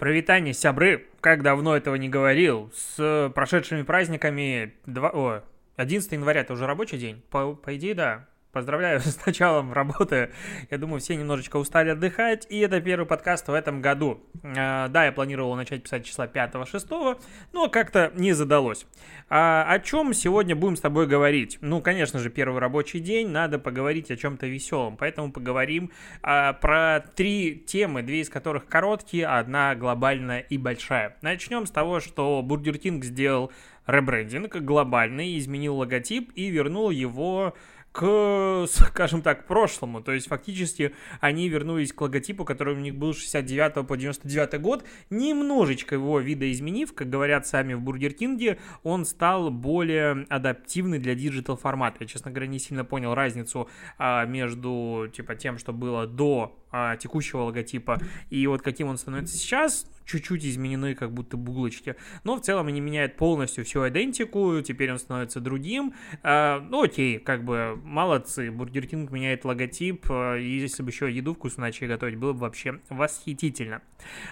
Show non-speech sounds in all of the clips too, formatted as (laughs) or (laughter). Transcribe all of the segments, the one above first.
Провитание, сябры, как давно этого не говорил, с прошедшими праздниками, 2, о, 11 января это уже рабочий день? По, по идее, да. Поздравляю (laughs) с началом работы. Я думаю, все немножечко устали отдыхать. И это первый подкаст в этом году. А, да, я планировал начать писать числа 5-6, но как-то не задалось. А, о чем сегодня будем с тобой говорить? Ну, конечно же, первый рабочий день. Надо поговорить о чем-то веселом. Поэтому поговорим а, про три темы, две из которых короткие, одна глобальная и большая. Начнем с того, что Бургер Кинг сделал ребрендинг глобальный, изменил логотип и вернул его к, (laughs) скажем так, прошлому. То есть фактически они вернулись к логотипу, который у них был 69 по 99 год, немножечко его видоизменив, как говорят сами в Бургер Кинге, он стал более адаптивный для digital формата. Я, честно говоря, не сильно понял разницу а, между типа тем, что было до а, текущего логотипа и вот каким он становится сейчас чуть-чуть изменены как будто булочки, но в целом они меняют полностью всю идентику, теперь он становится другим, а, ну окей, как бы молодцы, Бургер Кинг меняет логотип, а, и если бы еще еду вкусно начали готовить, было бы вообще восхитительно.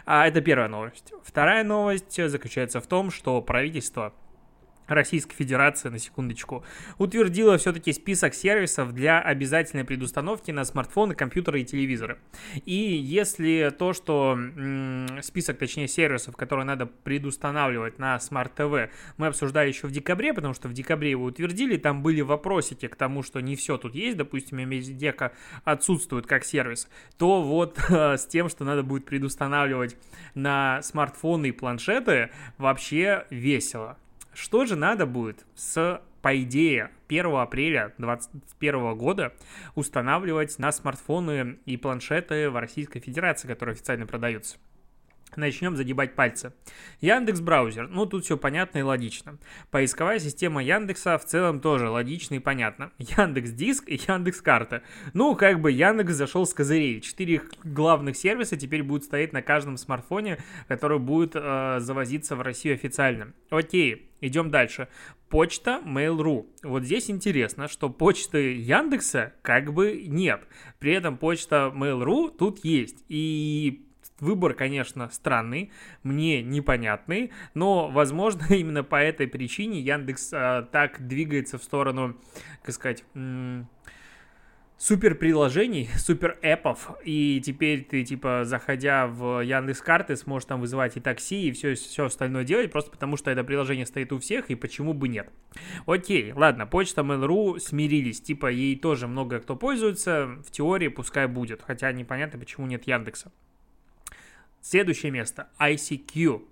А, это первая новость. Вторая новость заключается в том, что правительство Российская Федерация, на секундочку, утвердила все-таки список сервисов для обязательной предустановки на смартфоны, компьютеры и телевизоры. И если то, что список, точнее, сервисов, которые надо предустанавливать на Smart TV, мы обсуждали еще в декабре, потому что в декабре его утвердили, там были вопросики к тому, что не все тут есть, допустим, Медиатека отсутствует как сервис, то вот (laughs) с тем, что надо будет предустанавливать на смартфоны и планшеты, вообще весело. Что же надо будет с, по идее, 1 апреля 2021 года устанавливать на смартфоны и планшеты в Российской Федерации, которые официально продаются? Начнем загибать пальцы. Яндекс браузер. Ну, тут все понятно и логично. Поисковая система Яндекса в целом тоже логично и понятно. Яндекс Диск и Яндекс Карта. Ну, как бы Яндекс зашел с козырей. Четыре главных сервиса теперь будут стоять на каждом смартфоне, который будет э, завозиться в Россию официально. Окей, идем дальше. Почта Mail.ru. Вот здесь интересно, что почты Яндекса как бы нет. При этом почта Mail.ru тут есть. И Выбор, конечно, странный, мне непонятный, но, возможно, (laughs) именно по этой причине Яндекс а, так двигается в сторону, как сказать, супер приложений, супер эпов, и теперь ты, типа, заходя в Яндекс карты, сможешь там вызывать и такси, и все, все остальное делать, просто потому что это приложение стоит у всех, и почему бы нет. Окей, ладно, почта Mail.ru смирились, типа, ей тоже много кто пользуется, в теории пускай будет, хотя непонятно, почему нет Яндекса. Следующее место ICQ.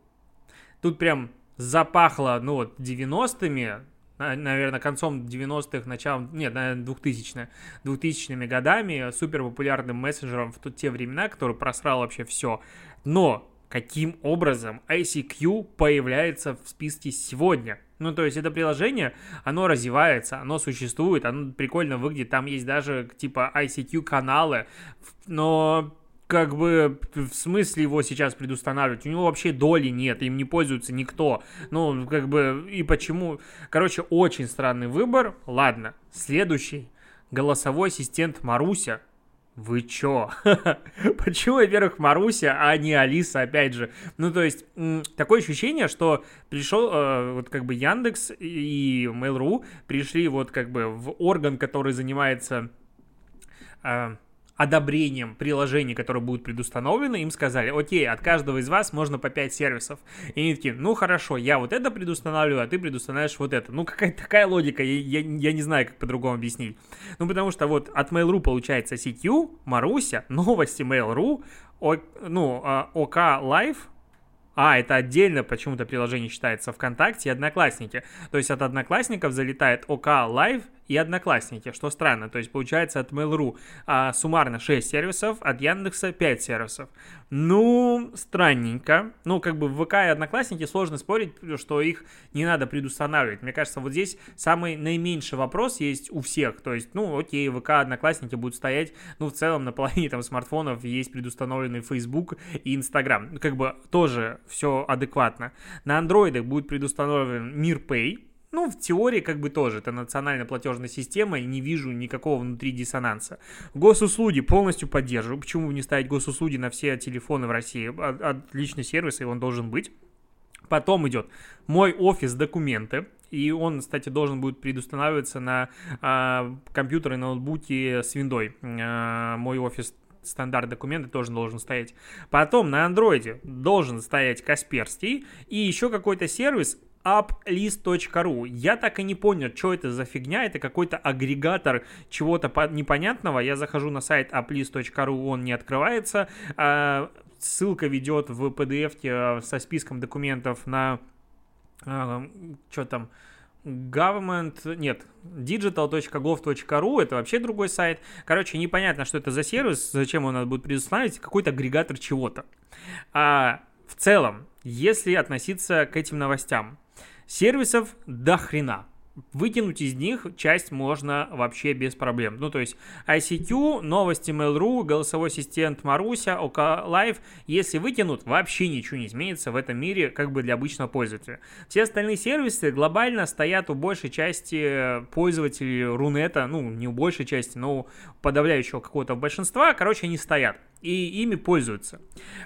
Тут прям запахло, ну вот, 90-ми, наверное, концом 90-х, началом, нет, наверное, 2000 2000-ми годами, супер популярным мессенджером в те времена, который просрал вообще все. Но каким образом ICQ появляется в списке сегодня? Ну, то есть это приложение, оно развивается, оно существует, оно прикольно выглядит, там есть даже типа ICQ каналы, но как бы в смысле его сейчас предустанавливать? У него вообще доли нет, им не пользуется никто. Ну, как бы, и почему? Короче, очень странный выбор. Ладно, следующий. Голосовой ассистент Маруся. Вы чё? (laughs) Почему, во-первых, Маруся, а не Алиса, опять же? Ну, то есть, такое ощущение, что пришел, э, вот как бы Яндекс и Mail.ru пришли вот как бы в орган, который занимается э, одобрением приложений, которые будут предустановлены, им сказали, окей, от каждого из вас можно по 5 сервисов. И они такие, ну хорошо, я вот это предустанавливаю, а ты предустанавливаешь вот это. Ну какая-то такая логика, я, я, я не знаю, как по-другому объяснить. Ну потому что вот от Mail.ru получается CQ, Маруся, новости Mail.ru, о, ну, ОК а, Live, а, это отдельно почему-то приложение считается ВКонтакте и Одноклассники. То есть от Одноклассников залетает ОК Live и Одноклассники, что странно. То есть получается от Mail.ru а, суммарно 6 сервисов, от Яндекса 5 сервисов. Ну, странненько. Ну, как бы в ВК и Одноклассники сложно спорить, что их не надо предустанавливать. Мне кажется, вот здесь самый наименьший вопрос есть у всех. То есть, ну, окей, ВК, Одноклассники будут стоять, ну, в целом на половине там смартфонов есть предустановленный Facebook и Instagram. Как бы тоже все адекватно. На андроидах будет предустановлен Мир Pay, Ну, в теории как бы тоже, это национальная платежная система, и не вижу никакого внутри диссонанса. Госуслуги полностью поддерживаю. Почему не ставить госуслуги на все телефоны в России? Отличный сервис, и он должен быть. Потом идет мой офис документы. И он, кстати, должен будет предустанавливаться на а, компьютеры, ноутбуке с виндой. А, мой офис стандарт документы тоже должен стоять. Потом на андроиде должен стоять Касперский и еще какой-то сервис uplist.ru. Я так и не понял, что это за фигня. Это какой-то агрегатор чего-то непонятного. Я захожу на сайт uplist.ru, он не открывается. А, ссылка ведет в PDF э, со списком документов на а, что там, government, нет, digital.gov.ru, это вообще другой сайт. Короче, непонятно, что это за сервис, зачем он надо будет предустановить, какой-то агрегатор чего-то. А в целом, если относиться к этим новостям, сервисов до хрена. Вытянуть из них часть можно вообще без проблем. Ну, то есть ICQ, новости Mail.ru, голосовой ассистент Маруся, ОК Live, если вытянут, вообще ничего не изменится в этом мире как бы для обычного пользователя. Все остальные сервисы глобально стоят у большей части пользователей Рунета, ну, не у большей части, но у подавляющего какого-то большинства, короче, они стоят и ими пользуются.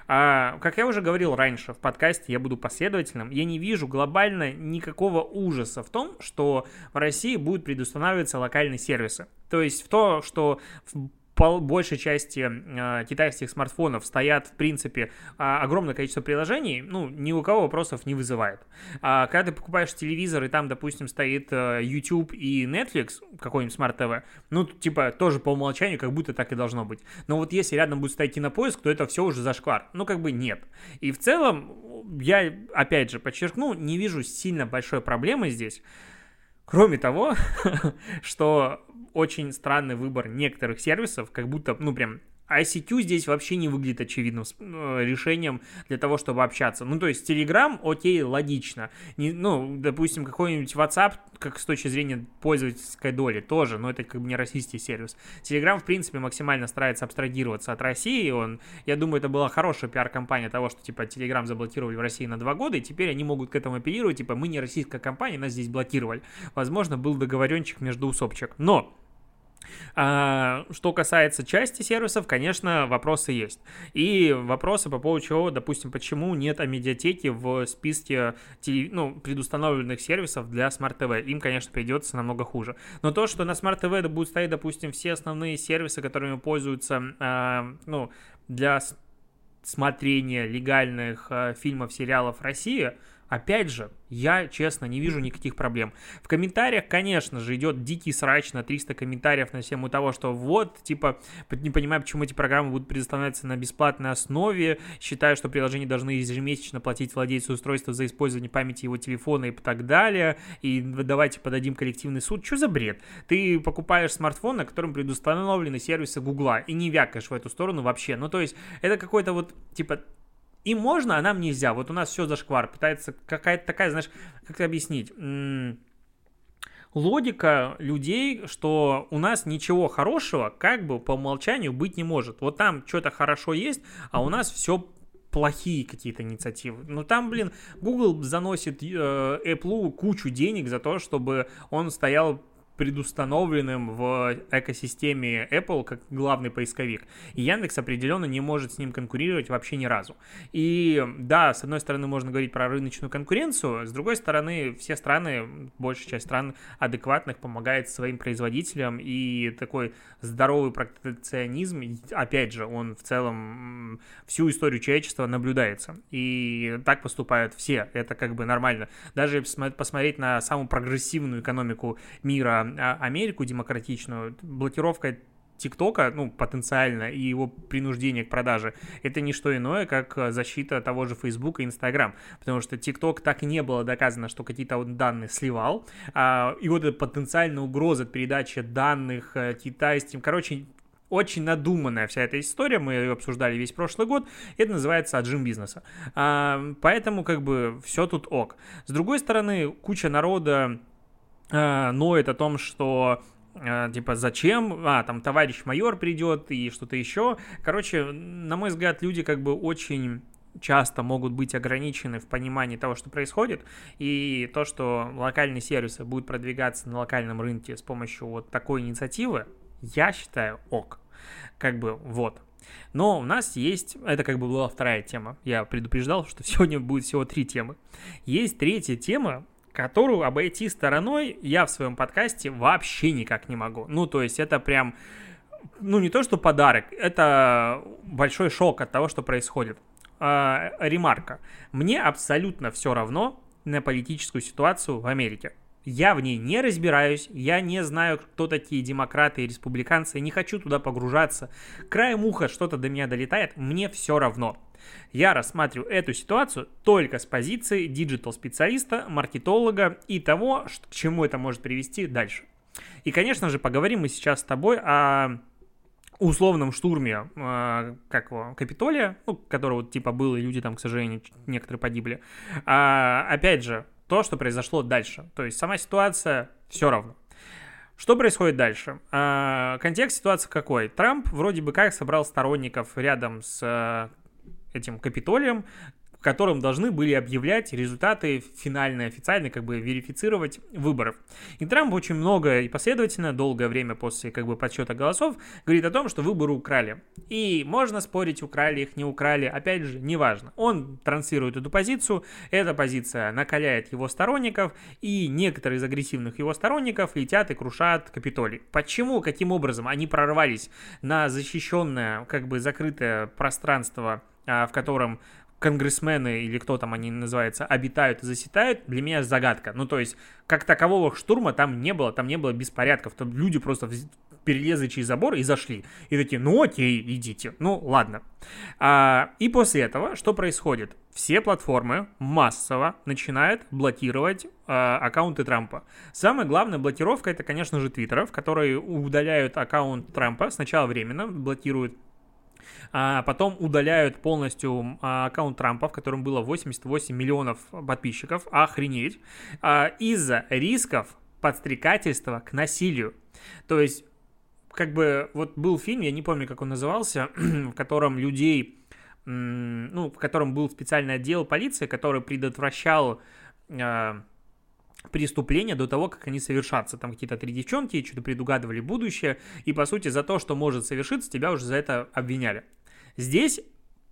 А, как я уже говорил раньше в подкасте, я буду последовательным, я не вижу глобально никакого ужаса в том, что в России будут предустанавливаться локальные сервисы. То есть в то, что по большей части э, китайских смартфонов стоят, в принципе, э, огромное количество приложений, ну, ни у кого вопросов не вызывает. А когда ты покупаешь телевизор, и там, допустим, стоит э, YouTube и Netflix, какой-нибудь Smart TV, ну, типа, тоже по умолчанию, как будто так и должно быть. Но вот если рядом будет стоять кинопоиск, то это все уже зашквар. Ну, как бы нет. И в целом, я, опять же, подчеркну, не вижу сильно большой проблемы здесь. Кроме того, (laughs) что очень странный выбор некоторых сервисов, как будто, ну, прям ICQ здесь вообще не выглядит очевидным э, решением для того, чтобы общаться. Ну, то есть Telegram, окей, логично. Не, ну, допустим, какой-нибудь WhatsApp, как с точки зрения пользовательской доли, тоже, но это как бы не российский сервис. Telegram, в принципе, максимально старается абстрагироваться от России. Он, я думаю, это была хорошая пиар-компания того, что, типа, Telegram заблокировали в России на два года, и теперь они могут к этому апеллировать, типа, мы не российская компания, нас здесь блокировали. Возможно, был договоренчик между усопчик. Но а, что касается части сервисов, конечно, вопросы есть. И вопросы по поводу чего, допустим, почему нет амедиатеки в списке ну, предустановленных сервисов для TV. Им, конечно, придется намного хуже. Но то, что на TV будут стоять, допустим, все основные сервисы, которыми пользуются, а, ну, для смотрения легальных а, фильмов, сериалов России, опять же, я, честно, не вижу никаких проблем. В комментариях, конечно же, идет дикий срач на 300 комментариев на тему того, что вот, типа, не понимаю, почему эти программы будут предоставляться на бесплатной основе, считаю, что приложения должны ежемесячно платить владельцу устройства за использование памяти его телефона и так далее, и давайте подадим коллективный суд. Что за бред? Ты покупаешь смартфон, на котором предустановлены сервисы Гугла, и не вякаешь в эту сторону вообще. Ну, то есть, это какой-то вот, типа, и можно, а нам нельзя. Вот у нас все зашквар. Пытается какая-то такая, знаешь, как это объяснить? логика людей, что у нас ничего хорошего как бы по умолчанию быть не может. Вот там что-то хорошо есть, а у нас все плохие какие-то инициативы. Ну там, блин, Google заносит э, Apple кучу денег за то, чтобы он стоял предустановленным в экосистеме Apple как главный поисковик. И Яндекс определенно не может с ним конкурировать вообще ни разу. И да, с одной стороны можно говорить про рыночную конкуренцию, с другой стороны все страны, большая часть стран адекватных помогает своим производителям и такой здоровый протекционизм, опять же, он в целом всю историю человечества наблюдается. И так поступают все, это как бы нормально. Даже посмотреть на самую прогрессивную экономику мира Америку демократичную, блокировка ТикТока, ну, потенциально, и его принуждение к продаже, это не что иное, как э, защита того же Facebook и Instagram, потому что ТикТок так и не было доказано, что какие-то вот данные сливал, а, и вот эта потенциальная угроза передачи данных э, китайским, короче, очень надуманная вся эта история, мы ее обсуждали весь прошлый год, это называется отжим бизнеса. А, поэтому как бы все тут ок. С другой стороны, куча народа э, ноет о том, что э, типа, зачем, а, там, товарищ майор придет и что-то еще. Короче, на мой взгляд, люди как бы очень часто могут быть ограничены в понимании того, что происходит, и то, что локальные сервисы будут продвигаться на локальном рынке с помощью вот такой инициативы, я считаю ок. Как бы вот. Но у нас есть, это как бы была вторая тема, я предупреждал, что (laughs) сегодня будет всего три темы. Есть третья тема, которую обойти стороной я в своем подкасте вообще никак не могу. Ну, то есть это прям, ну, не то, что подарок, это большой шок от того, что происходит. А, ремарка. Мне абсолютно все равно на политическую ситуацию в Америке. Я в ней не разбираюсь, я не знаю, кто такие демократы и республиканцы, не хочу туда погружаться. Краем уха что-то до меня долетает, мне все равно. Я рассматриваю эту ситуацию только с позиции digital -специалиста, маркетолога и того, к чему это может привести дальше. И, конечно же, поговорим мы сейчас с тобой о условном штурме, э, как его, Капитолия, ну, который вот типа был, и люди там, к сожалению, некоторые погибли. А, опять же, то, что произошло дальше. То есть сама ситуация все равно. Что происходит дальше? А, контекст ситуации какой? Трамп вроде бы как собрал сторонников рядом с э, этим Капитолием, в котором должны были объявлять результаты финальные, официально, как бы верифицировать выборов. И Трамп очень много и последовательно, долгое время после как бы подсчета голосов, говорит о том, что выборы украли. И можно спорить, украли их, не украли, опять же, неважно. Он транслирует эту позицию, эта позиция накаляет его сторонников, и некоторые из агрессивных его сторонников летят и крушат Капитолий. Почему, каким образом они прорвались на защищенное, как бы закрытое пространство в котором конгрессмены или кто там они называются, обитают и засетают, для меня загадка. Ну, то есть, как такового штурма там не было, там не было беспорядков, там люди просто перелезли через забор и зашли. И такие, ну окей, идите. Ну, ладно. А, и после этого что происходит? Все платформы массово начинают блокировать а, аккаунты Трампа. Самая главная блокировка это, конечно же, твиттеров, которые удаляют аккаунт Трампа сначала временно, блокируют а потом удаляют полностью а, аккаунт Трампа, в котором было 88 миллионов подписчиков, охренеть, а, из-за рисков подстрекательства к насилию. То есть, как бы, вот был фильм, я не помню, как он назывался, (clears throat) в котором людей, ну, в котором был специальный отдел полиции, который предотвращал а, преступления до того, как они совершатся. Там какие-то три девчонки что-то предугадывали будущее, и, по сути, за то, что может совершиться, тебя уже за это обвиняли. Здесь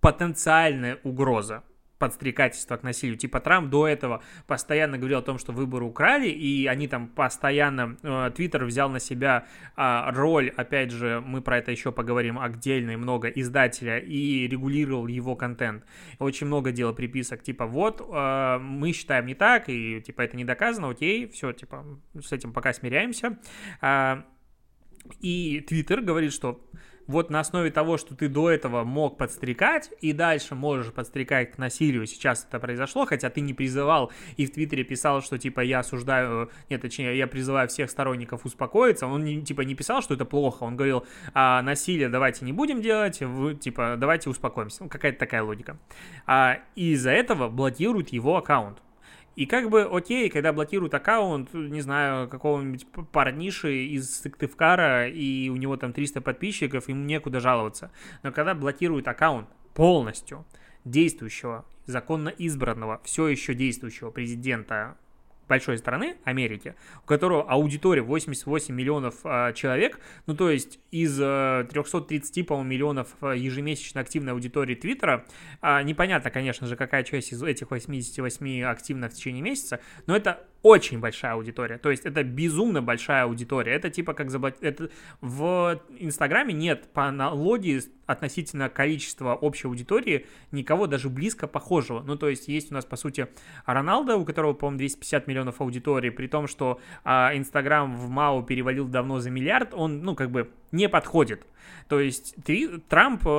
потенциальная угроза подстрекательства к насилию. Типа Трамп до этого постоянно говорил о том, что выборы украли, и они там постоянно... Э, Твиттер взял на себя а, роль, опять же, мы про это еще поговорим отдельно и много, издателя, и регулировал его контент. Очень много делал приписок, типа вот, э, мы считаем не так, и типа это не доказано, окей, все, типа с этим пока смиряемся. А, и Твиттер говорит, что вот на основе того, что ты до этого мог подстрекать, и дальше можешь подстрекать к насилию, сейчас это произошло, хотя ты не призывал и в Твиттере писал, что типа я осуждаю, нет, точнее, я призываю всех сторонников успокоиться, он типа не писал, что это плохо, он говорил, а, насилие давайте не будем делать, вы, типа давайте успокоимся, ну какая-то такая логика. А, и из-за этого блокируют его аккаунт. И как бы окей, когда блокируют аккаунт, не знаю, какого-нибудь парниши из Сыктывкара, и у него там 300 подписчиков, ему некуда жаловаться. Но когда блокируют аккаунт полностью действующего, законно избранного, все еще действующего президента большой страны, Америки, у которого аудитория 88 миллионов э, человек, ну то есть из э, 330, по-моему, миллионов а, ежемесячно активной аудитории Твиттера, э, непонятно, конечно же, какая часть из этих 88 активна в течение месяца, но это очень большая аудитория, то есть это безумно большая аудитория, это типа как заблокировать, это в Инстаграме нет по аналогии относительно количества общей аудитории никого даже близко похожего, ну то есть есть у нас по сути Роналдо, у которого, по-моему, 250 миллионов аудитории, при том, что а, Инстаграм в МАУ перевалил давно за миллиард, он, ну как бы не подходит, то есть Трамп э,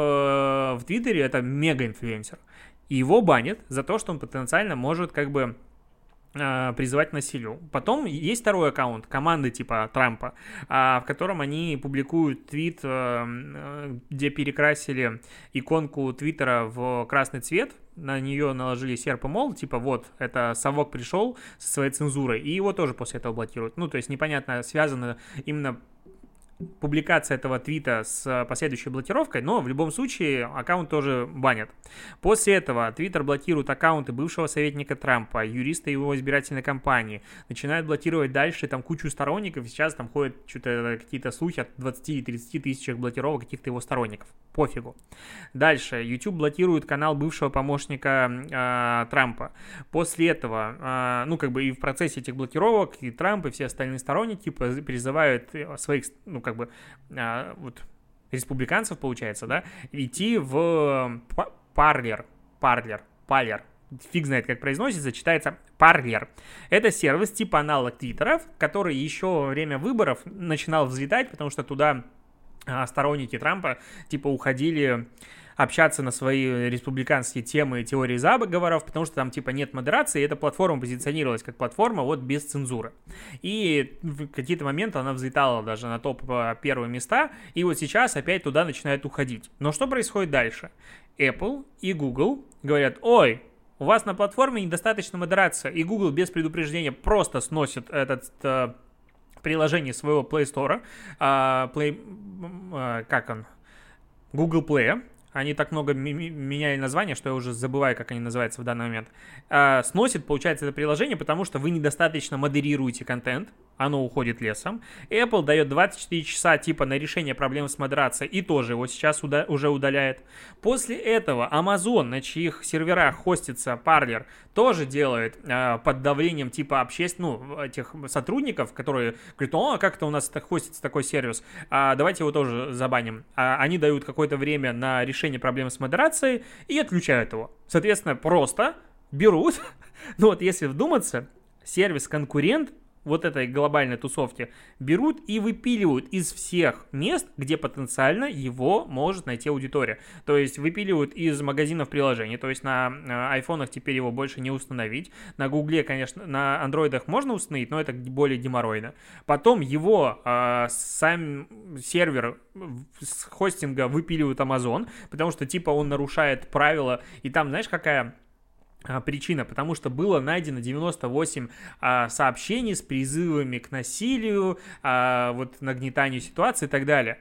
в Твиттере это мега-инфлюенсер, и его банят за то, что он потенциально может как бы призывать к насилию. Потом есть второй аккаунт команды типа Трампа, а, в котором они публикуют твит, э, э, где перекрасили иконку Твиттера в красный цвет, на нее наложили серп и мол, типа вот, это совок пришел со своей цензурой, и его тоже после этого блокируют. Ну, то есть непонятно, связано именно публикация этого твита с последующей блокировкой, но в любом случае аккаунт тоже банят. После этого Твиттер блокирует аккаунты бывшего советника Трампа, юриста его избирательной кампании, начинает блокировать дальше там кучу сторонников, сейчас там ходят что-то какие-то слухи от 20-30 тысяч блокировок каких-то его сторонников. Пофигу. Дальше. YouTube блокирует канал бывшего помощника э, Трампа. После этого, э, ну, как бы и в процессе этих блокировок и Трамп, и все остальные сторонники призывают своих, ну, как бы, э, вот, республиканцев, получается, да, идти в Парлер, Парлер, Парлер, фиг знает, как произносится, читается Parler. Это сервис типа аналог Твиттеров, который еще во время выборов начинал взлетать, потому что туда сторонники Трампа типа уходили общаться на свои республиканские темы и теории заговоров, потому что там типа нет модерации, и эта платформа позиционировалась как платформа вот без цензуры. И в какие-то моменты она взлетала даже на топ а, первые места, и вот сейчас опять туда начинает уходить. Но что происходит дальше? Apple и Google говорят, ой, у вас на платформе недостаточно модерации, и Google без предупреждения просто сносит этот приложение своего Play Store, э, Play, э, как он, Google Play, они так много меняли название, что я уже забываю, как они называются в данный момент, э, сносит, получается, это приложение, потому что вы недостаточно модерируете контент, оно уходит лесом. Apple дает 24 часа типа на решение проблем с модерацией и тоже его сейчас уда- уже удаляет. После этого Amazon, на чьих серверах хостится Parler, тоже делает э, под давлением типа общественных, ну, этих сотрудников, которые говорят, о, как это у нас хостится такой сервис, а, давайте его тоже забаним. А, они дают какое-то время на решение проблем с модерацией и отключают его. Соответственно, просто берут, (laughs) ну вот если вдуматься, сервис-конкурент вот этой глобальной тусовки берут и выпиливают из всех мест, где потенциально его может найти аудитория. То есть выпиливают из магазинов приложений, то есть на э, айфонах теперь его больше не установить. На гугле, конечно, на андроидах можно установить, но это более геморройно. Потом его э, сам сервер с хостинга выпиливают Amazon, потому что типа он нарушает правила, и там, знаешь, какая причина, потому что было найдено 98 а, сообщений с призывами к насилию, а, вот нагнетанию ситуации и так далее.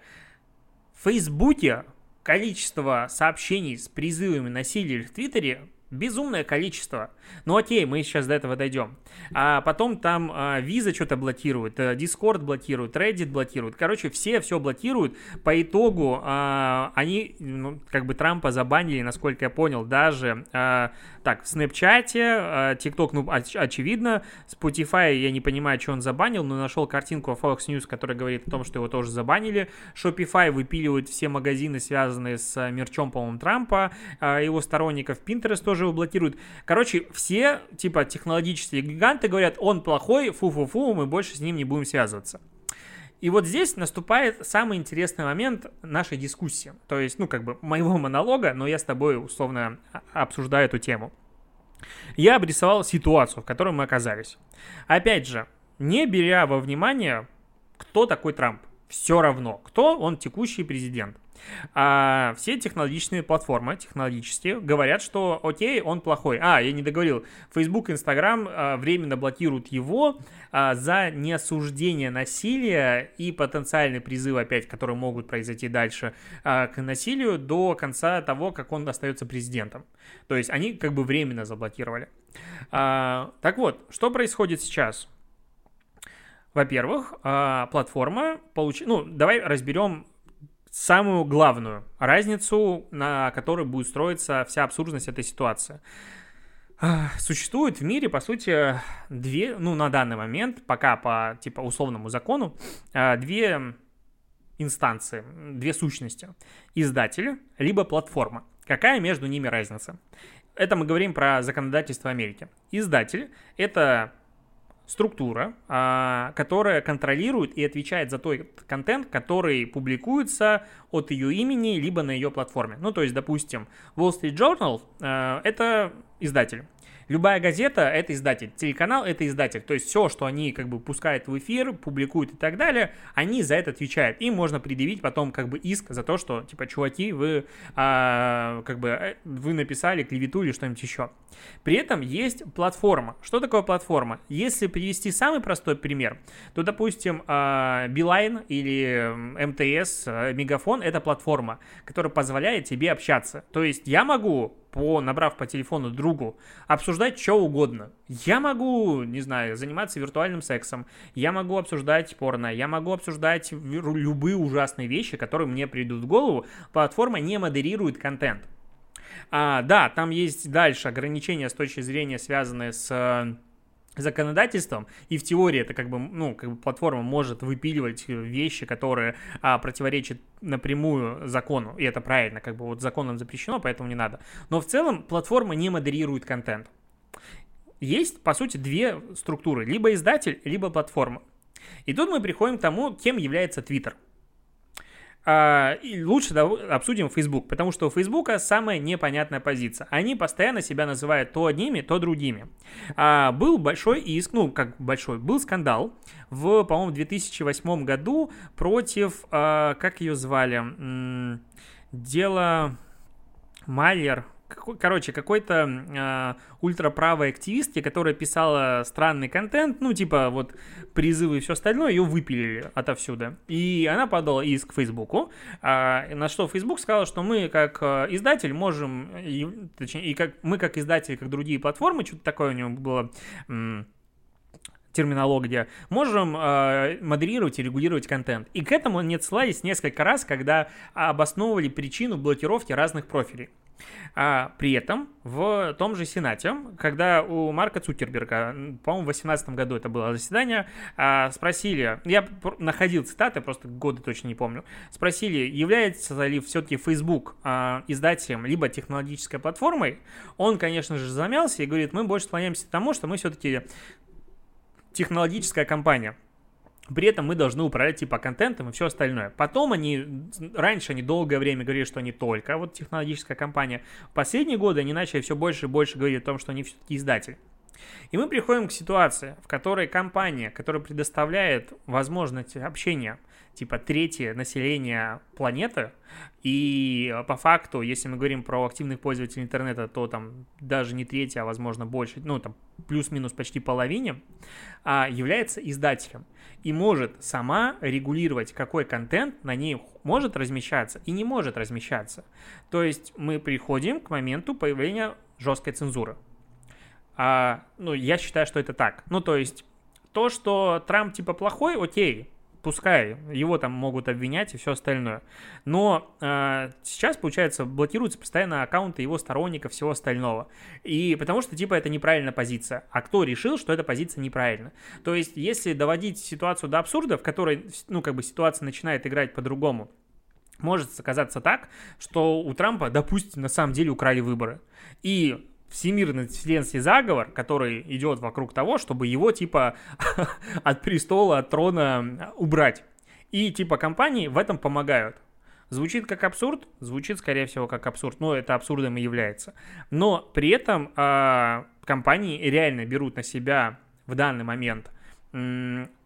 В Фейсбуке количество сообщений с призывами насилия в Твиттере Безумное количество. Ну окей, мы сейчас до этого дойдем. А потом там а, Visa что-то блокирует, а, Discord блокирует, Reddit блокирует. Короче, все все блокируют. По итогу а, они, ну, как бы Трампа забанили, насколько я понял, даже а, так, в Снэпчате, а, TikTok, ну, оч- очевидно, Spotify, я не понимаю, что он забанил, но нашел картинку Fox News, которая говорит о том, что его тоже забанили. Shopify выпиливает все магазины, связанные с мерчом, по-моему, Трампа, а, его сторонников. Pinterest тоже его блокирует. Короче, все, типа, технологические гиганты говорят, он плохой, фу-фу-фу, мы больше с ним не будем связываться. И вот здесь наступает самый интересный момент нашей дискуссии. То есть, ну, как бы моего монолога, но я с тобой условно обсуждаю эту тему. Я обрисовал ситуацию, в которой мы оказались. Опять же, не беря во внимание, кто такой Трамп. Все равно, кто он текущий президент. А все технологичные платформы, технологические, говорят, что окей, он плохой. А, я не договорил. Facebook, Instagram а, временно блокируют его а, за неосуждение насилия и потенциальный призыв опять, которые могут произойти дальше а, к насилию до конца того, как он остается президентом. То есть они как бы временно заблокировали. Так вот, что происходит сейчас? Во-первых, платформа получила... Ну, давай разберем самую главную разницу, на которой будет строиться вся абсурдность этой ситуации. Существует в мире, по сути, две, ну, на данный момент, пока по, типа, условному закону, а, две инстанции, две сущности. Издатель, либо платформа. Какая между ними разница? Это мы говорим про законодательство Америки. Издатель — это структура, а, которая контролирует и отвечает за тот контент, который публикуется от ее имени, либо на ее платформе. Ну, то есть, допустим, Wall Street Journal а, это издатель. Любая газета — это издатель, телеканал — это издатель. То есть все, что они как бы пускают в эфир, публикуют и так далее, они за это отвечают. Им можно предъявить потом как бы иск за то, что, типа, чуваки, вы а, как бы э, вы написали клевету или что-нибудь еще. При этом есть платформа. Что такое платформа? Если привести самый простой пример, то, допустим, а, Билайн или МТС, э, Мегафон — это платформа, которая позволяет тебе общаться. То есть я могу по, набрав по телефону другу, обсуждать что угодно. Я могу, не знаю, заниматься виртуальным сексом, я могу обсуждать порно, я могу обсуждать любые ужасные вещи, которые мне придут в голову. Платформа не модерирует контент. А, да, там есть дальше ограничения с точки зрения, связанные с законодательством, и в теории это как бы, ну, как бы платформа может выпиливать вещи, которые а, противоречат напрямую закону, и это правильно, как бы вот законом запрещено, поэтому не надо. Но в целом платформа не модерирует контент. Есть, по сути, две структуры, либо издатель, либо платформа. И тут мы приходим к тому, кем является Twitter – а, и лучше обсудим Facebook, потому что у Facebook самая непонятная позиция. Они постоянно себя называют то одними, то другими. А, был большой иск, ну, как большой, был скандал в, по-моему, 2008 году против, а, как ее звали, дело Майер, короче, какой-то э, ультраправой активистки, которая писала странный контент, ну, типа, вот, призывы и все остальное, ее выпилили отовсюду. И она подала иск Фейсбуку, э, на что Фейсбук сказал, что мы, как э, издатель, можем, и, точнее, и как мы, как издатель, как другие платформы, что-то такое у него было... М- терминология, можем э, модерировать и регулировать контент. И к этому не отсылались несколько раз, когда обосновывали причину блокировки разных профилей. А при этом в том же Сенате, когда у Марка Цукерберга, по-моему, в 2018 году это было заседание, а, спросили, я находил цитаты, просто годы точно не помню, спросили, является ли все-таки Facebook а, издателем либо технологической платформой, он, конечно же, замялся и говорит, мы больше склоняемся к тому, что мы все-таки технологическая компания. При этом мы должны управлять типа контентом и все остальное. Потом они, раньше они долгое время говорили, что они только вот технологическая компания. В последние годы они начали все больше и больше говорить о том, что они все-таки издатель. И мы приходим к ситуации, в которой компания, которая предоставляет возможность общения типа третье население планеты, и по факту, если мы говорим про активных пользователей интернета, то там даже не третье, а возможно больше, ну там плюс-минус почти половине, а, является издателем и может сама регулировать, какой контент на ней может размещаться и не может размещаться. То есть мы приходим к моменту появления жесткой цензуры. А, ну, я считаю, что это так. Ну, то есть то, что Трамп типа плохой, окей, пускай его там могут обвинять и все остальное. Но э, сейчас, получается, блокируются постоянно аккаунты его сторонников, всего остального. И потому что, типа, это неправильная позиция. А кто решил, что эта позиция неправильна? То есть, если доводить ситуацию до абсурда, в которой, ну, как бы ситуация начинает играть по-другому, может оказаться так, что у Трампа, допустим, на самом деле украли выборы. И всемирный вселенский заговор, который идет вокруг того, чтобы его типа (laughs) от престола, от трона убрать. И типа компании в этом помогают. Звучит как абсурд, звучит, скорее всего, как абсурд, но это абсурдом и является. Но при этом э, компании реально берут на себя в данный момент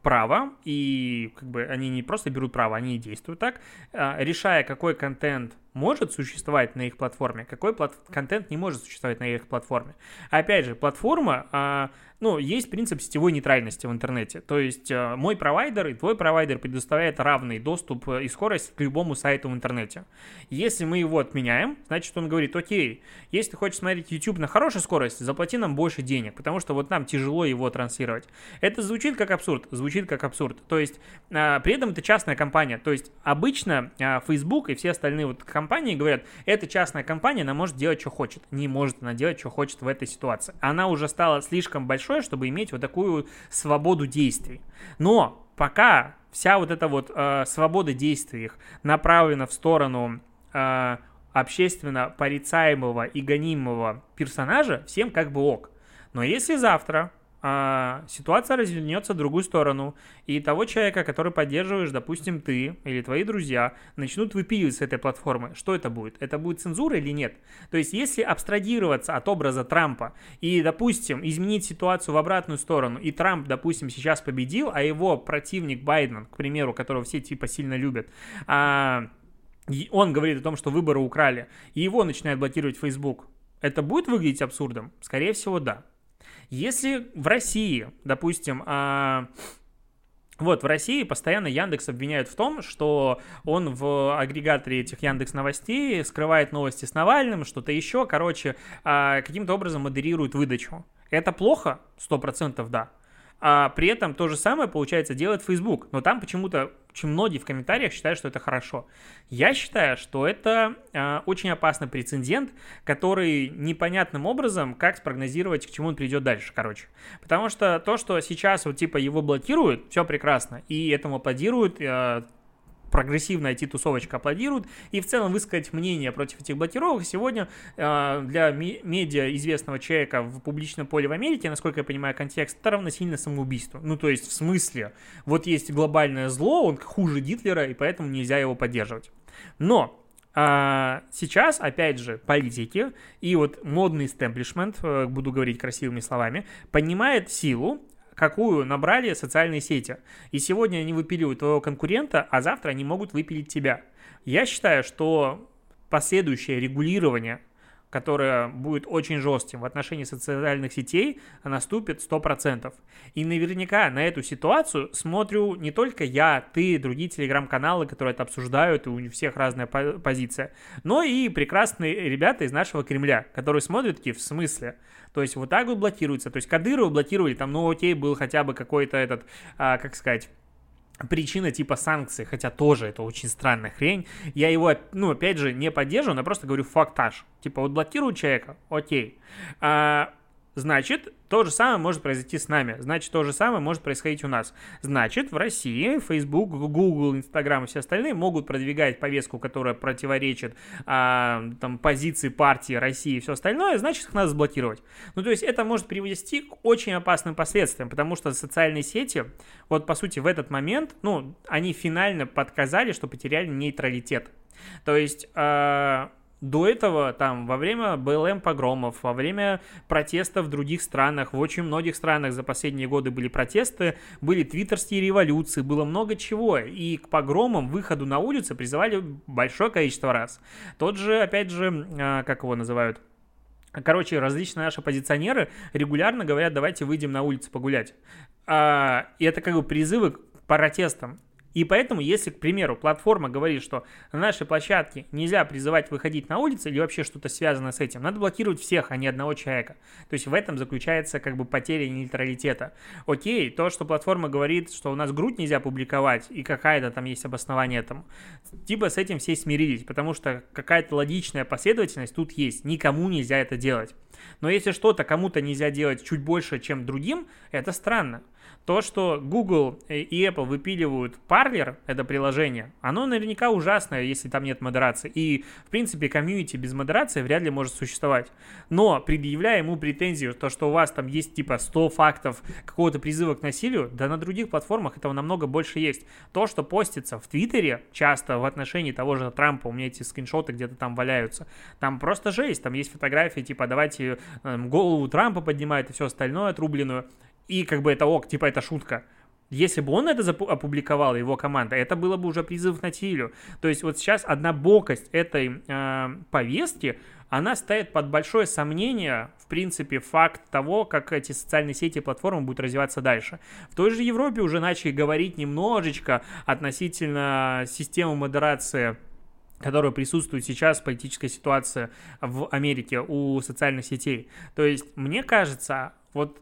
право, и как бы они не просто берут право, они и действуют так, э, решая, какой контент может существовать на их платформе, какой плат- контент не может существовать на их платформе. Опять же, платформа а, ну, есть принцип сетевой нейтральности в интернете. То есть э, мой провайдер и твой провайдер предоставляет равный доступ э, и скорость к любому сайту в интернете. Если мы его отменяем, значит он говорит, окей, если ты хочешь смотреть YouTube на хорошей скорости, заплати нам больше денег, потому что вот нам тяжело его транслировать. Это звучит как абсурд, звучит как абсурд. То есть э, при этом это частная компания. То есть обычно Facebook и все остальные вот компании говорят, это частная компания, она может делать, что хочет. Не может она делать, что хочет в этой ситуации. Она уже стала слишком большой чтобы иметь вот такую свободу действий. Но пока вся вот эта вот э, свобода действий направлена в сторону э, общественно порицаемого и гонимого персонажа, всем как бы ок. Но если завтра а, ситуация развернется в другую сторону, и того человека, который поддерживаешь, допустим, ты или твои друзья, начнут выпиливать с этой платформы. Что это будет? Это будет цензура или нет? То есть, если абстрагироваться от образа Трампа и, допустим, изменить ситуацию в обратную сторону, и Трамп, допустим, сейчас победил, а его противник Байден, к примеру, которого все типа сильно любят, а, он говорит о том, что выборы украли, и его начинает блокировать Facebook, это будет выглядеть абсурдом? Скорее всего, да. Если в России, допустим, а, вот, в России постоянно Яндекс обвиняют в том, что он в агрегаторе этих Яндекс новостей скрывает новости с Навальным, что-то еще, короче, а, каким-то образом модерирует выдачу. Это плохо? Сто процентов да. А при этом то же самое, получается, делает Facebook. Но там почему-то очень многие в комментариях считают, что это хорошо. Я считаю, что это э, очень опасный прецедент, который непонятным образом, как спрогнозировать, к чему он придет дальше, короче. Потому что то, что сейчас вот типа его блокируют, все прекрасно, и этому аплодируют, э, прогрессивная IT-тусовочка аплодирует, и в целом высказать мнение против этих блокировок сегодня э, для медиа известного человека в публичном поле в Америке, насколько я понимаю контекст, это равносильно самоубийству. Ну, то есть, в смысле, вот есть глобальное зло, он хуже Гитлера, и поэтому нельзя его поддерживать. Но а сейчас, опять же, политики и вот модный истеблишмент, э, буду говорить красивыми словами, понимает силу какую набрали социальные сети. И сегодня они выпиливают твоего конкурента, а завтра они могут выпилить тебя. Я считаю, что последующее регулирование которое будет очень жестким в отношении социальных сетей, наступит 100%. И наверняка на эту ситуацию смотрю не только я, ты, другие телеграм-каналы, которые это обсуждают, и у всех разная позиция, но и прекрасные ребята из нашего Кремля, которые смотрят такие, в смысле? То есть вот так вот блокируется. То есть Кадырова блокировали, там, ну окей, был хотя бы какой-то этот, а, как сказать, причина типа санкций, хотя тоже это очень странная хрень. Я его, ну, опять же, не поддерживаю, но просто говорю фактаж. Типа, вот блокирую человека, окей. А, Значит, то же самое может произойти с нами. Значит, то же самое может происходить у нас. Значит, в России Facebook, Google, Instagram и все остальные могут продвигать повестку, которая противоречит а, там, позиции партии России и все остальное, значит, их надо заблокировать. Ну, то есть это может привести к очень опасным последствиям, потому что социальные сети, вот по сути в этот момент, ну, они финально подказали, что потеряли нейтралитет. То есть... А, до этого, там, во время БЛМ погромов, во время протестов в других странах, в очень многих странах за последние годы были протесты, были твиттерские революции, было много чего. И к погромам, выходу на улицу призывали большое количество раз. Тот же, опять же, а, как его называют, Короче, различные наши позиционеры регулярно говорят, давайте выйдем на улицу погулять. А, и это как бы призывы к протестам. И поэтому, если, к примеру, платформа говорит, что на нашей площадке нельзя призывать выходить на улицу или вообще что-то связано с этим, надо блокировать всех, а не одного человека. То есть в этом заключается как бы потеря нейтралитета. Окей, то, что платформа говорит, что у нас грудь нельзя публиковать и какая-то там есть обоснование этому, типа с этим все смирились, потому что какая-то логичная последовательность тут есть, никому нельзя это делать. Но если что-то кому-то нельзя делать чуть больше, чем другим, это странно. То, что Google и Apple выпиливают Parler, это приложение, оно наверняка ужасное, если там нет модерации. И, в принципе, комьюнити без модерации вряд ли может существовать. Но, предъявляя ему претензию, то, что у вас там есть типа 100 фактов какого-то призыва к насилию, да на других платформах этого намного больше есть. То, что постится в Твиттере часто в отношении того же Трампа, у меня эти скриншоты где-то там валяются, там просто жесть, там есть фотографии, типа, давайте э, голову Трампа поднимает и все остальное отрубленную и как бы это ок, типа это шутка. Если бы он это опубликовал, его команда, это было бы уже призыв к насилию. То есть вот сейчас однобокость этой э, повестки, она ставит под большое сомнение, в принципе, факт того, как эти социальные сети и платформы будут развиваться дальше. В той же Европе уже начали говорить немножечко относительно системы модерации которая присутствует сейчас, политическая ситуация в Америке у социальных сетей. То есть, мне кажется, вот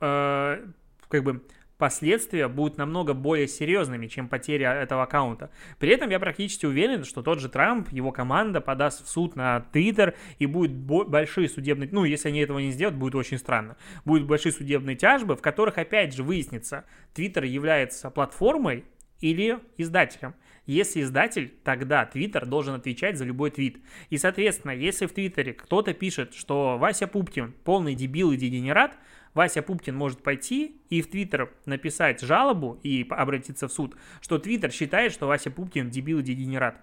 э, как бы последствия будут намного более серьезными, чем потеря этого аккаунта. При этом я практически уверен, что тот же Трамп, его команда подаст в суд на Твиттер и будет большие судебные, ну, если они этого не сделают, будет очень странно, будут большие судебные тяжбы, в которых опять же выяснится, Твиттер является платформой или издателем. Если издатель, тогда Твиттер должен отвечать за любой твит. И, соответственно, если в Твиттере кто-то пишет, что Вася Пупкин полный дебил и дегенерат, Вася Пупкин может пойти и в Твиттер написать жалобу и обратиться в суд, что Твиттер считает, что Вася Пупкин дебил и дегенерат.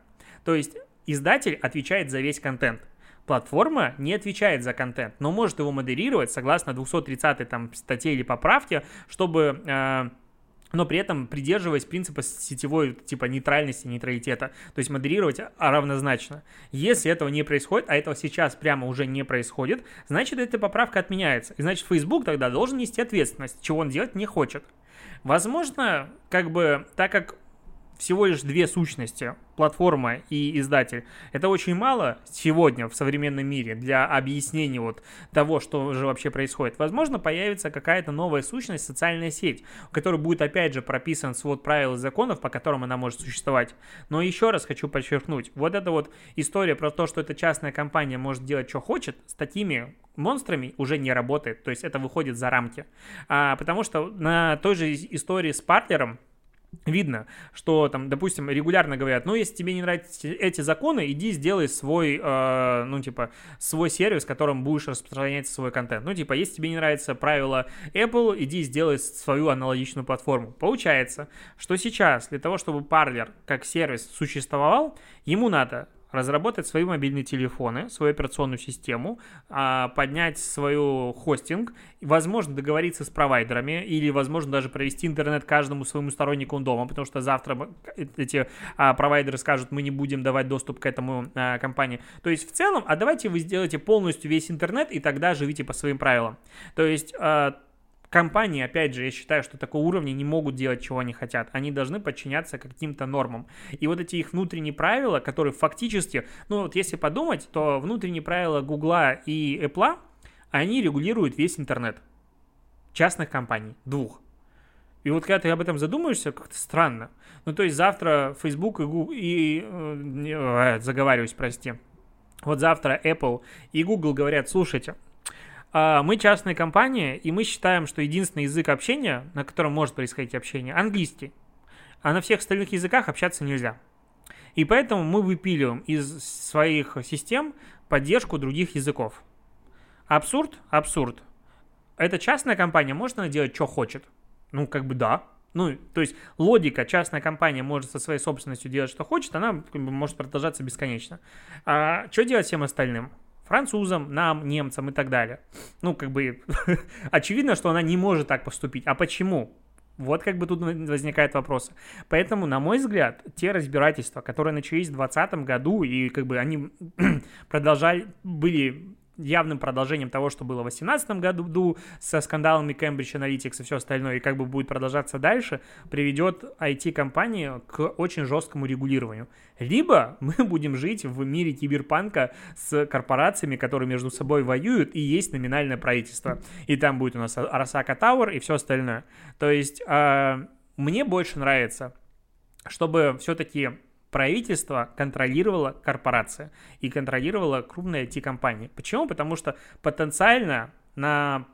То есть издатель отвечает за весь контент. Платформа не отвечает за контент, но может его модерировать согласно 230 там статье или поправке, чтобы э, но при этом придерживаясь принципа сетевой типа нейтральности, нейтралитета, то есть модерировать равнозначно. Если этого не происходит, а этого сейчас прямо уже не происходит, значит эта поправка отменяется. И значит Facebook тогда должен нести ответственность, чего он делать не хочет. Возможно, как бы, так как всего лишь две сущности, платформа и издатель. Это очень мало сегодня в современном мире для объяснения вот того, что же вообще происходит. Возможно, появится какая-то новая сущность, социальная сеть, у которой будет опять же прописан свод правил и законов, по которым она может существовать. Но еще раз хочу подчеркнуть, вот эта вот история про то, что эта частная компания может делать, что хочет, с такими монстрами уже не работает. То есть это выходит за рамки. А, потому что на той же истории с партнером видно, что там, допустим, регулярно говорят, ну, если тебе не нравятся эти законы, иди сделай свой, э, ну, типа, свой сервис, которым будешь распространять свой контент. Ну, типа, если тебе не нравятся правила Apple, иди сделай свою аналогичную платформу. Получается, что сейчас для того, чтобы Parler как сервис существовал, ему надо разработать свои мобильные телефоны, свою операционную систему, а, поднять свою хостинг, возможно, договориться с провайдерами или, возможно, даже провести интернет каждому своему стороннику дома, потому что завтра эти а, провайдеры скажут, мы не будем давать доступ к этому а, компании. То есть, в целом, а давайте вы сделаете полностью весь интернет и тогда живите по своим правилам. То есть, компании, опять же, я считаю, что такого уровня не могут делать, чего они хотят. Они должны подчиняться каким-то нормам. И вот эти их внутренние правила, которые фактически, ну вот если подумать, то внутренние правила Гугла и Apple, они регулируют весь интернет. Частных компаний, двух. И вот когда ты об этом задумаешься, как-то странно. Ну, то есть завтра Facebook и Google, и, э, заговариваюсь, прости. Вот завтра Apple и Google говорят, слушайте, мы частная компания, и мы считаем, что единственный язык общения, на котором может происходить общение, английский. А на всех остальных языках общаться нельзя. И поэтому мы выпиливаем из своих систем поддержку других языков. Абсурд? Абсурд. Эта частная компания может она делать, что хочет? Ну, как бы да. Ну, то есть логика, частная компания может со своей собственностью делать, что хочет, она может продолжаться бесконечно. А что делать всем остальным? Французам, нам, немцам и так далее. Ну, как бы, (laughs) очевидно, что она не может так поступить. А почему? Вот как бы тут возникает вопрос. Поэтому, на мой взгляд, те разбирательства, которые начались в 2020 году, и как бы они (clears throat) продолжали, были явным продолжением того, что было в 2018 году со скандалами Cambridge Analytics и все остальное, и как бы будет продолжаться дальше, приведет IT-компании к очень жесткому регулированию. Либо мы (laughs) будем жить в мире киберпанка с корпорациями, которые между собой воюют, и есть номинальное правительство. И там будет у нас Arasaka Tower и все остальное. То есть э, мне больше нравится, чтобы все-таки правительство контролировало корпорация и контролировала крупные IT-компании. Почему? Потому что потенциально на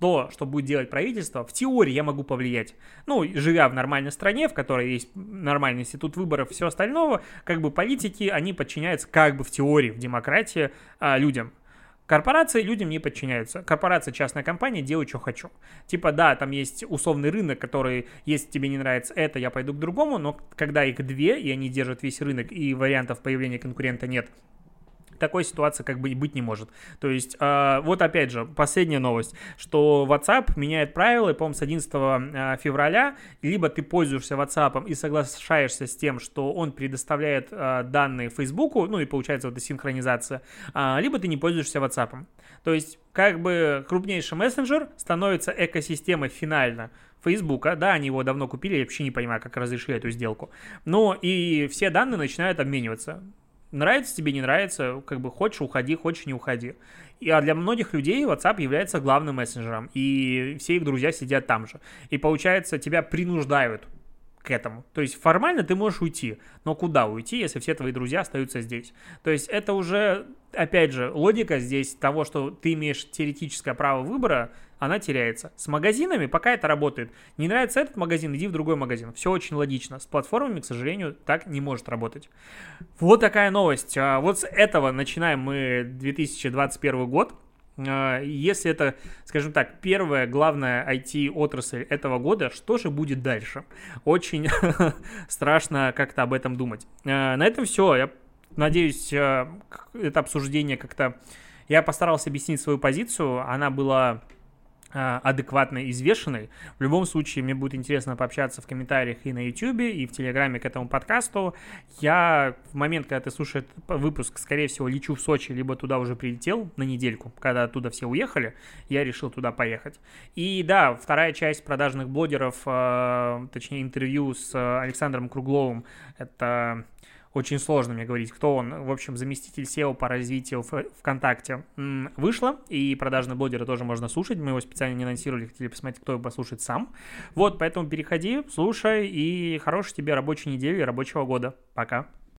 то, что будет делать правительство, в теории я могу повлиять. Ну, живя в нормальной стране, в которой есть нормальный институт выборов и все остальное, как бы политики, они подчиняются как бы в теории, в демократии а, людям. Корпорации людям не подчиняются. Корпорация, частная компания, делаю, что хочу. Типа, да, там есть условный рынок, который, если тебе не нравится это, я пойду к другому, но когда их две, и они держат весь рынок, и вариантов появления конкурента нет, такой ситуации как бы быть не может. То есть, э, вот опять же, последняя новость, что WhatsApp меняет правила, и, по-моему, с 11 а, февраля, либо ты пользуешься WhatsApp и соглашаешься с тем, что он предоставляет э, данные Facebook, ну и получается вот эта синхронизация, э, либо ты не пользуешься WhatsApp. То есть, как бы крупнейший мессенджер становится экосистемой финально Фейсбука, да, они его давно купили, я вообще не понимаю, как разрешили эту сделку. Но и все данные начинают обмениваться. Нравится тебе, не нравится, как бы хочешь, уходи, хочешь, не уходи. И, а для многих людей WhatsApp является главным мессенджером, и все их друзья сидят там же. И получается, тебя принуждают к этому. То есть формально ты можешь уйти, но куда уйти, если все твои друзья остаются здесь? То есть это уже, опять же, логика здесь того, что ты имеешь теоретическое право выбора, она теряется. С магазинами пока это работает. Не нравится этот магазин, иди в другой магазин. Все очень логично. С платформами, к сожалению, так не может работать. Вот такая новость. А вот с этого начинаем мы 2021 год. А, если это, скажем так, первая главная IT-отрасль этого года, что же будет дальше? Очень (laughs) страшно как-то об этом думать. А, на этом все. Я надеюсь, а, это обсуждение как-то... Я постарался объяснить свою позицию. Она была адекватной, извешенной. В любом случае, мне будет интересно пообщаться в комментариях и на YouTube, и в Телеграме к этому подкасту. Я в момент, когда ты слушаешь выпуск, скорее всего, лечу в Сочи, либо туда уже прилетел на недельку, когда оттуда все уехали, я решил туда поехать. И да, вторая часть продажных блогеров, а, точнее интервью с Александром Кругловым, это очень сложно мне говорить, кто он. В общем, заместитель SEO по развитию в ВКонтакте вышло, и продажные блогеры тоже можно слушать. Мы его специально не анонсировали, хотели посмотреть, кто его послушает сам. Вот, поэтому переходи, слушай, и хорошей тебе рабочей недели, рабочего года. Пока.